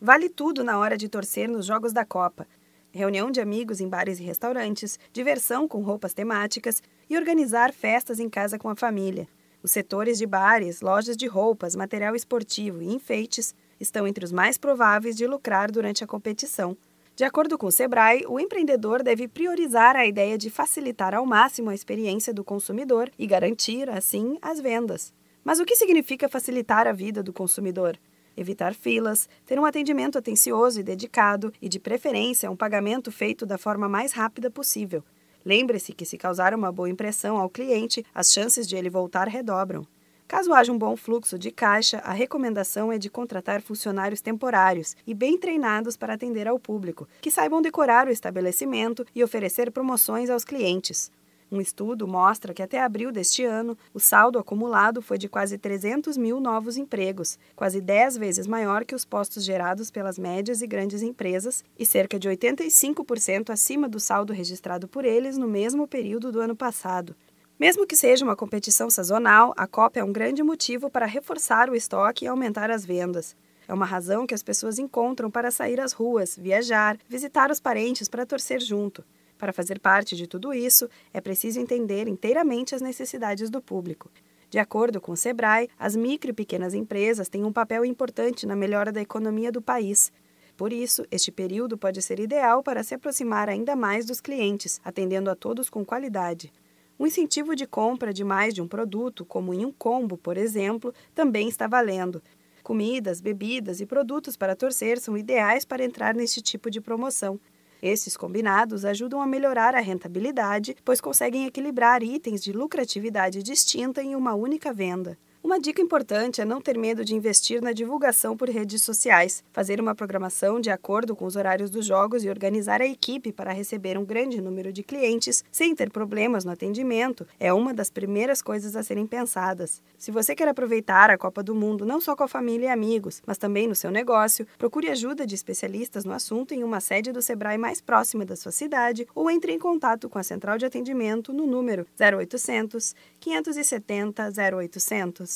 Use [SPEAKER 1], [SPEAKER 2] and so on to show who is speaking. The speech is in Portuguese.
[SPEAKER 1] Vale tudo na hora de torcer nos jogos da Copa. Reunião de amigos em bares e restaurantes, diversão com roupas temáticas e organizar festas em casa com a família. Os setores de bares, lojas de roupas, material esportivo e enfeites estão entre os mais prováveis de lucrar durante a competição. De acordo com o Sebrae, o empreendedor deve priorizar a ideia de facilitar ao máximo a experiência do consumidor e garantir, assim, as vendas. Mas o que significa facilitar a vida do consumidor? Evitar filas, ter um atendimento atencioso e dedicado e, de preferência, um pagamento feito da forma mais rápida possível. Lembre-se que, se causar uma boa impressão ao cliente, as chances de ele voltar redobram. Caso haja um bom fluxo de caixa, a recomendação é de contratar funcionários temporários e bem treinados para atender ao público, que saibam decorar o estabelecimento e oferecer promoções aos clientes. Um estudo mostra que até abril deste ano, o saldo acumulado foi de quase 300 mil novos empregos, quase 10 vezes maior que os postos gerados pelas médias e grandes empresas e cerca de 85% acima do saldo registrado por eles no mesmo período do ano passado. Mesmo que seja uma competição sazonal, a Copa é um grande motivo para reforçar o estoque e aumentar as vendas. É uma razão que as pessoas encontram para sair às ruas, viajar, visitar os parentes para torcer junto. Para fazer parte de tudo isso, é preciso entender inteiramente as necessidades do público. De acordo com o Sebrae, as micro e pequenas empresas têm um papel importante na melhora da economia do país. Por isso, este período pode ser ideal para se aproximar ainda mais dos clientes, atendendo a todos com qualidade. O incentivo de compra de mais de um produto, como em um combo, por exemplo, também está valendo. Comidas, bebidas e produtos para torcer são ideais para entrar neste tipo de promoção. Esses combinados ajudam a melhorar a rentabilidade, pois conseguem equilibrar itens de lucratividade distinta em uma única venda. Uma dica importante é não ter medo de investir na divulgação por redes sociais, fazer uma programação de acordo com os horários dos jogos e organizar a equipe para receber um grande número de clientes sem ter problemas no atendimento é uma das primeiras coisas a serem pensadas. Se você quer aproveitar a Copa do Mundo não só com a família e amigos, mas também no seu negócio, procure ajuda de especialistas no assunto em uma sede do Sebrae mais próxima da sua cidade ou entre em contato com a central de atendimento no número 0800 570 0800.